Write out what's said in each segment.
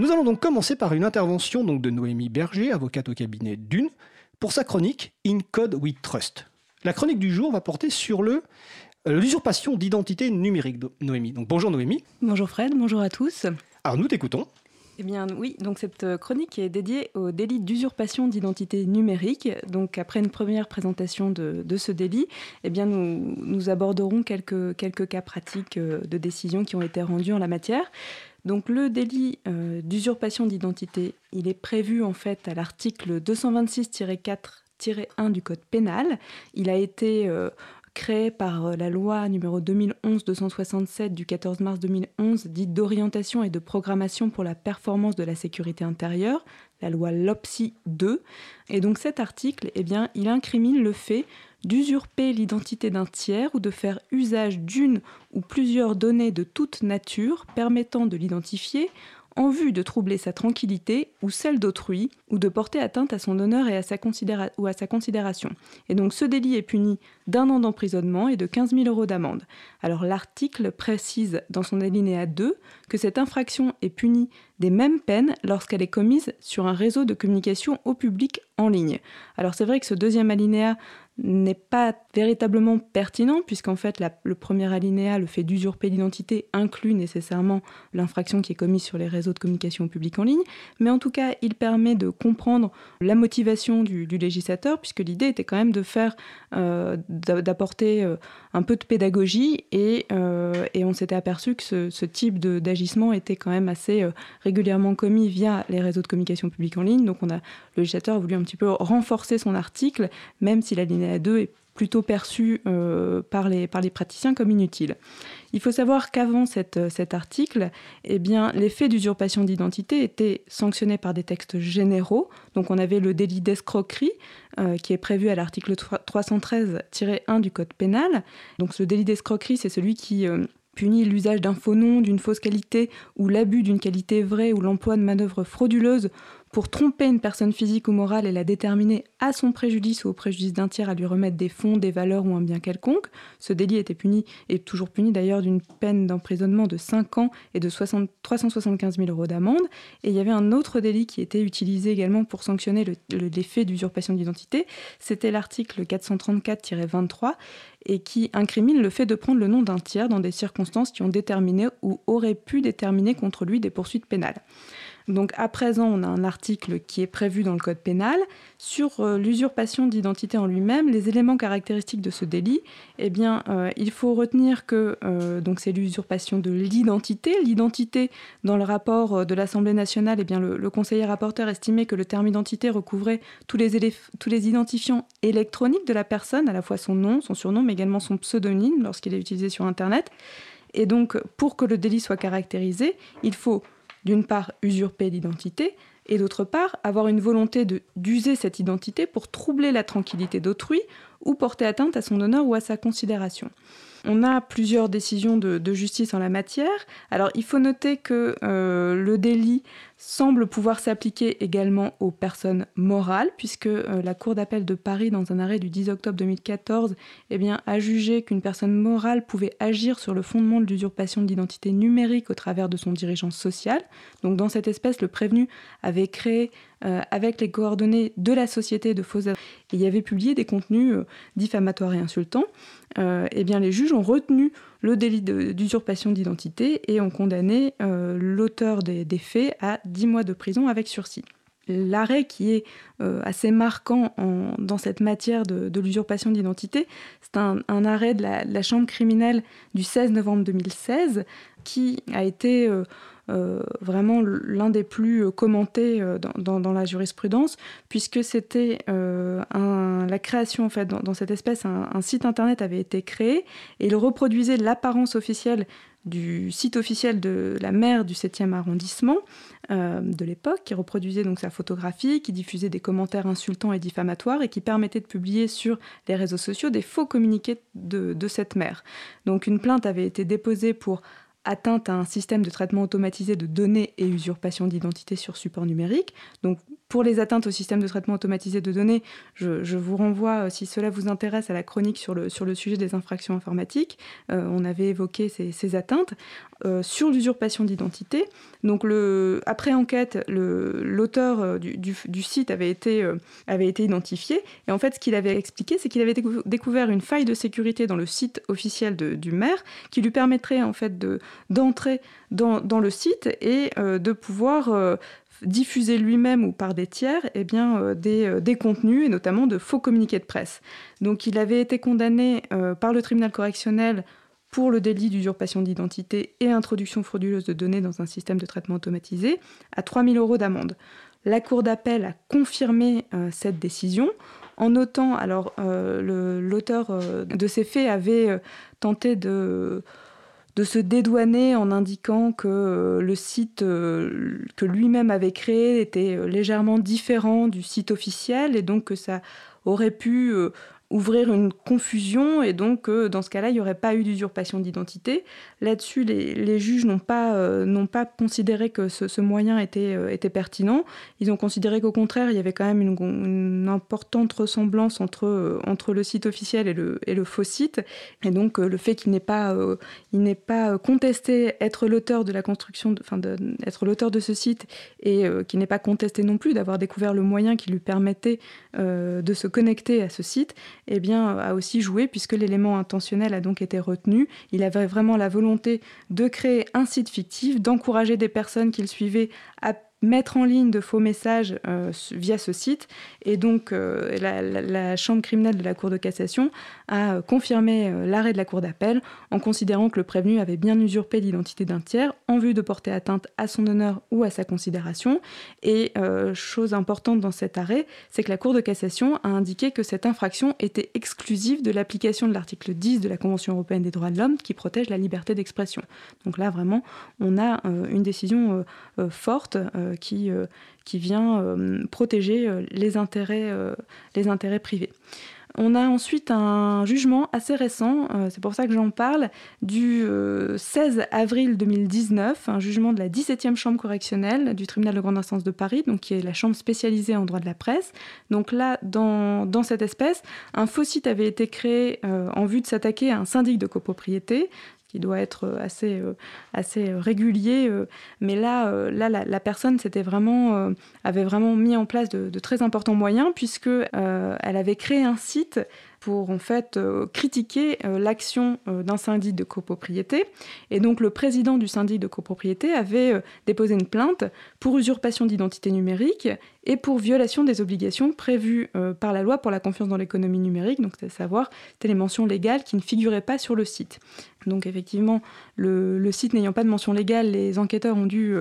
Nous allons donc commencer par une intervention donc, de Noémie Berger, avocate au cabinet Dune, pour sa chronique In Code We Trust. La chronique du jour va porter sur le euh, l'usurpation d'identité numérique, Noémie. Donc bonjour Noémie. Bonjour Fred, bonjour à tous. Alors nous t'écoutons. Eh bien oui, donc cette euh, chronique est dédiée au délit d'usurpation d'identité numérique. Donc après une première présentation de, ce délit, eh bien nous, nous aborderons quelques, quelques cas pratiques euh, de décisions qui ont été rendues en la matière. Donc le délit d'usurpation d'identité, il est prévu en fait à l'article 226-4 1 du Code pénal. Il a été euh, créé par euh, la loi numéro 2011-267 du 14 mars 2011, dite d'orientation et de programmation pour la performance de la sécurité intérieure, la loi LOPSI 2. Et donc cet article, eh bien, il incrimine le fait d'usurper l'identité d'un tiers ou de faire usage d'une ou plusieurs données de toute nature permettant de l'identifier en vue de troubler sa tranquillité ou celle d'autrui, ou de porter atteinte à son honneur et à sa ou à sa considération. Et donc ce délit est puni d'un an d'emprisonnement et de 15 000 euros d'amende. Alors l'article précise dans son alinéa 2 que cette infraction est punie des mêmes peines lorsqu'elle est commise sur un réseau de communication au public en ligne. Alors c'est vrai que ce deuxième alinéa n'est pas véritablement pertinent, puisqu'en fait, le premier alinéa, le fait d'usurper l'identité, inclut nécessairement l'infraction qui est commise sur les réseaux de communication publique en ligne. Mais en tout cas, il permet de comprendre la motivation du, législateur, puisque l'idée était quand même de faire, euh, d'apporter euh, un peu de pédagogie, et, euh, on s'était aperçu que ce, type d'agissement était quand même assez régulièrement commis via les réseaux de communication publique en ligne. Donc, on a, le législateur a voulu un petit peu renforcer son article, même si l'alinéa 2 est plutôt perçu euh, par, les, praticiens comme inutile. Il faut savoir qu'avant euh, cet article, eh les d'usurpation d'identité étaient sanctionnés par des textes généraux. Donc on avait le délit d'escroquerie euh, qui est prévu à l'article 313-1 du Code pénal. Donc ce délit d'escroquerie, c'est celui qui punit l'usage d'un faux nom, d'une fausse qualité ou l'abus d'une qualité vraie ou l'emploi de manœuvres frauduleuses pour tromper une personne physique ou morale et la déterminer à son préjudice ou au préjudice d'un tiers à lui remettre des fonds, des valeurs ou un bien quelconque. Ce délit était puni, et toujours puni d'ailleurs, d'une peine d'emprisonnement de 5 ans et de 60, 375 000 euros d'amende. Et il y avait un autre délit qui était utilisé également pour sanctionner le, faits d'usurpation d'identité. C'était l'article 434-23 et qui incrimine le fait de prendre le nom d'un tiers dans des circonstances qui ont déterminé ou auraient pu déterminer contre lui des poursuites pénales. Donc à présent, on a un article qui est prévu dans le Code pénal sur euh, l'usurpation d'identité en lui-même, les éléments caractéristiques de ce délit. Eh euh, il faut retenir que euh, c'est l'usurpation de l'identité. L'identité, dans le rapport de l'Assemblée nationale, eh le, conseiller rapporteur estimait que le terme identité recouvrait tous les, tous les identifiants électroniques de la personne, à la fois son nom, son surnom, mais également son pseudonyme lorsqu'il est utilisé sur Internet. Et donc, pour que le délit soit caractérisé, il faut d'une part usurper l'identité, et d'autre part avoir une volonté d'user cette identité pour troubler la tranquillité d'autrui ou porter atteinte à son honneur ou à sa considération. On a plusieurs décisions de, justice en la matière. Alors il faut noter que euh, le délit semble pouvoir s'appliquer également aux personnes morales, puisque euh, la Cour d'appel de Paris, dans un arrêt du 10 octobre 2014, eh a jugé qu'une personne morale pouvait agir sur le fondement de l'usurpation d'identité numérique au travers de son dirigeant social. Donc dans cette espèce, le prévenu avait créé euh, avec les coordonnées de la société de faux y avait publié des contenus euh, diffamatoires et insultants. eh bien, les juges ont retenu le délit d'usurpation d'identité et ont condamné euh, l'auteur des, faits à 10 mois de prison avec sursis. L'arrêt qui est euh, assez marquant dans cette matière de, l'usurpation d'identité, c'est un, arrêt de la, Chambre criminelle du 16 novembre 2016 qui a été euh, euh, vraiment l'un des plus euh, commentés dans, la jurisprudence, puisque c'était la création, en fait, dans, cette espèce, un, site internet avait été créé et il reproduisait l'apparence officielle du site officiel de la maire du 7e arrondissement de l'époque, qui reproduisait donc sa photographie, qui diffusait des commentaires insultants et diffamatoires et qui permettait de publier sur les réseaux sociaux des faux communiqués de, de cette maire. Donc une plainte avait été déposée pour atteinte à un système de traitement automatisé de données et usurpation d'identité sur support numérique. Pour les atteintes au système de traitement automatisé de données, je, vous renvoie, si cela vous intéresse, à la chronique sur le, sur le sujet des infractions informatiques. on avait évoqué ces, atteintes. sur l'usurpation d'identité, donc après enquête, l'auteur du, site avait été, avait été identifié. Et en fait, ce qu'il avait expliqué, c'est qu'il avait découvert une faille de sécurité dans le site officiel du maire qui lui permettrait en fait d'entrer dans, dans, le site et euh, de pouvoir euh, diffuser lui-même ou par des tiers eh bien, euh, des, des, contenus et notamment de faux communiqués de presse. Donc il avait été condamné par le tribunal correctionnel pour le délit d'usurpation d'identité et introduction frauduleuse de données dans un système de traitement automatisé à 3 000 euros d'amende. La Cour d'appel a confirmé cette décision en notant, alors euh, l'auteur euh, de ces faits avait euh, tenté de, de se dédouaner en indiquant que le site que lui-même avait créé était légèrement différent du site officiel et donc que ça aurait pu ouvrir une confusion et donc euh, dans ce cas-là, il n'y aurait pas eu d'usurpation d'identité. Là-dessus, les, juges n'ont pas, euh, pas considéré que ce, moyen était, euh, était pertinent. Ils ont considéré qu'au contraire, il y avait quand même une, importante ressemblance entre, entre le site officiel et le, et le faux site. Et donc le fait qu'il n'ait pas, il pas contesté être l'auteur de la construction, enfin être l'auteur de ce site et qu'il n'est pas contesté non plus d'avoir découvert le moyen qui lui permettait de se connecter à ce site, eh bien, a aussi joué puisque l'élément intentionnel a donc été retenu. Il avait vraiment la volonté de créer un site fictif, d'encourager des personnes qu'il suivait à mettre en ligne de faux messages euh, via ce site. Et donc, euh, la, Chambre criminelle de la Cour de cassation a confirmé euh, l'arrêt de la Cour d'appel en considérant que le prévenu avait bien usurpé l'identité d'un tiers en vue de porter atteinte à son honneur ou à sa considération. Et chose importante dans cet arrêt, c'est que la Cour de cassation a indiqué que cette infraction était exclusive de l'application de l'article 10 de la Convention européenne des droits de l'homme qui protège la liberté d'expression. Donc là, vraiment, on a une décision forte qui, euh, qui vient euh, protéger euh, les intérêts, les intérêts privés. On a ensuite un jugement assez récent, c'est pour ça que j'en parle, du 16 avril 2019, un jugement de la 17e chambre correctionnelle du tribunal de grande instance de Paris, donc qui est la chambre spécialisée en droit de la presse. Donc là, dans, dans cette espèce, un faux site avait été créé en vue de s'attaquer à un syndic de copropriété qui doit être euh, assez, euh, assez régulier. Euh, mais là, la, personne s'était vraiment, avait vraiment mis en place de, de très importants moyens puisque elle avait créé un site pour en fait euh, critiquer euh, l'action euh, d'un syndic de copropriété. Et donc le président du syndic de copropriété avait déposé une plainte pour usurpation d'identité numérique et pour violation des obligations prévues par la loi pour la confiance dans l'économie numérique, donc c'est à savoir les mentions légales qui ne figuraient pas sur le site. Donc effectivement, le, site n'ayant pas de mention légale, les enquêteurs ont dû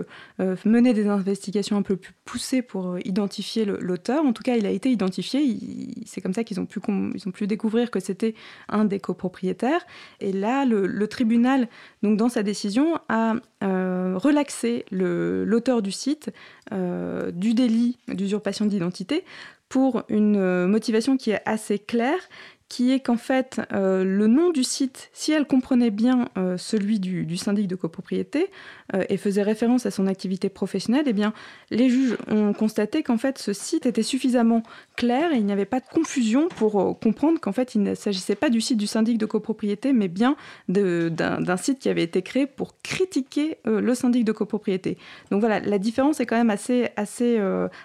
mener des investigations un peu plus poussées pour identifier l'auteur. En tout cas, il a été identifié. C'est comme ça qu'ils ont pu, ils ont pu découvrir que c'était un des copropriétaires. Et là, le, tribunal, dans sa décision, a euh, relaxé l'auteur du site euh, du délit d'usurpation d'identité pour une euh, motivation qui est assez claire, qui est qu'en fait, le nom du site, si elle comprenait bien celui du, syndic de copropriété euh, et faisait référence à son activité professionnelle, eh bien, les juges ont constaté qu'en fait, ce site était suffisamment clair et il n'y avait pas de confusion pour comprendre qu'en fait, il ne s'agissait pas du site du syndic de copropriété, mais bien d'un site qui avait été créé pour critiquer le syndic de copropriété. Donc voilà, la différence est quand même assez, assez,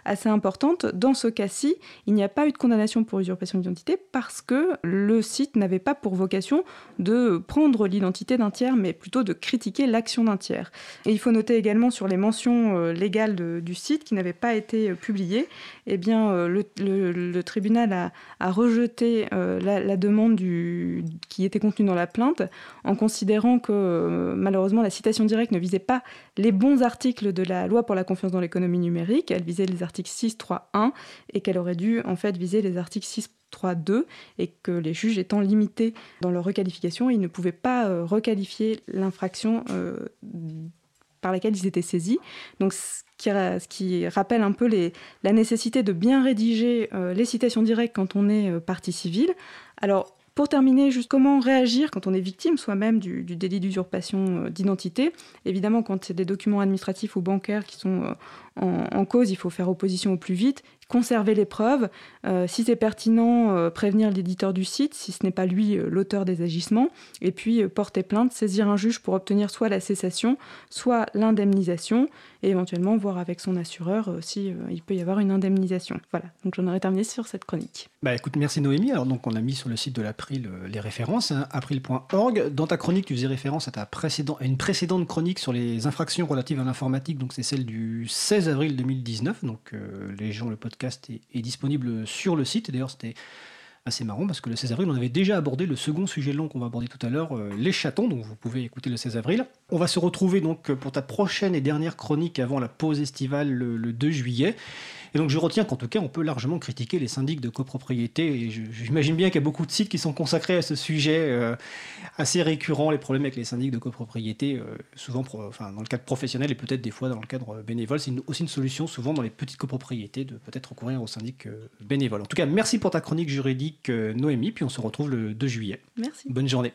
assez importante. Dans ce cas-ci, il n'y a pas eu de condamnation pour usurpation d'identité parce que le site n'avait pas pour vocation de prendre l'identité d'un tiers, mais plutôt de critiquer l'action d'un tiers. Et il faut noter également sur les mentions euh, légales du site qui n'avaient pas été euh, publiées, eh bien, euh, le, tribunal a, rejeté la, demande qui était contenue dans la plainte en considérant que malheureusement la citation directe ne visait pas les bons articles de la loi pour la confiance dans l'économie numérique, elle visait les articles 6, 3, 1 et qu'elle aurait dû en fait viser les articles 6, 3.2 et que les juges étant limités dans leur requalification, ils ne pouvaient pas requalifier l'infraction par laquelle ils étaient saisis. Donc ce qui, rappelle un peu la nécessité de bien rédiger euh, les citations directes quand on est partie civile. Alors Pour terminer, juste comment réagir quand on est victime soi-même du, délit d'usurpation d'identité? Évidemment, quand c'est des documents administratifs ou bancaires qui sont en, cause, il faut faire opposition au plus vite, conserver les preuves, euh, si c'est pertinent, euh, prévenir l'éditeur du site, si ce n'est pas lui euh, l'auteur des agissements, et puis porter plainte, saisir un juge pour obtenir soit la cessation, soit l'indemnisation, et éventuellement voir avec son assureur si il peut y avoir une indemnisation. Voilà, donc j'en aurais terminé sur cette chronique. Bah écoute, merci Noémie. Alors donc on a mis sur le site de l'April les références, hein, april.org. Dans ta chronique, tu faisais référence à, ta précédent, à une précédente chronique sur les infractions relatives à l'informatique, donc c'est celle du 16 avril 2019. Donc les gens, le podcast est, disponible sur le site. D'ailleurs, c'était assez marrant parce que le 16 avril, on avait déjà abordé le second sujet long qu'on va aborder tout à l'heure, euh, les chatons, donc vous pouvez écouter le 16 avril. On va se retrouver donc pour ta prochaine et dernière chronique avant la pause estivale le 2 juillet. Et donc je retiens qu'en tout cas, on peut largement critiquer les syndics de copropriété. Et j'imagine bien qu'il y a beaucoup de sites qui sont consacrés à ce sujet euh, assez récurrent, les problèmes avec les syndics de copropriété, euh, souvent enfin, dans le cadre professionnel et peut-être des fois dans le cadre bénévole. C'est aussi une solution souvent dans les petites copropriétés de peut-être recourir aux syndics euh, bénévoles. En tout cas, merci pour ta chronique juridique, Noémie, puis on se retrouve le 2 juillet. Merci. Bonne journée.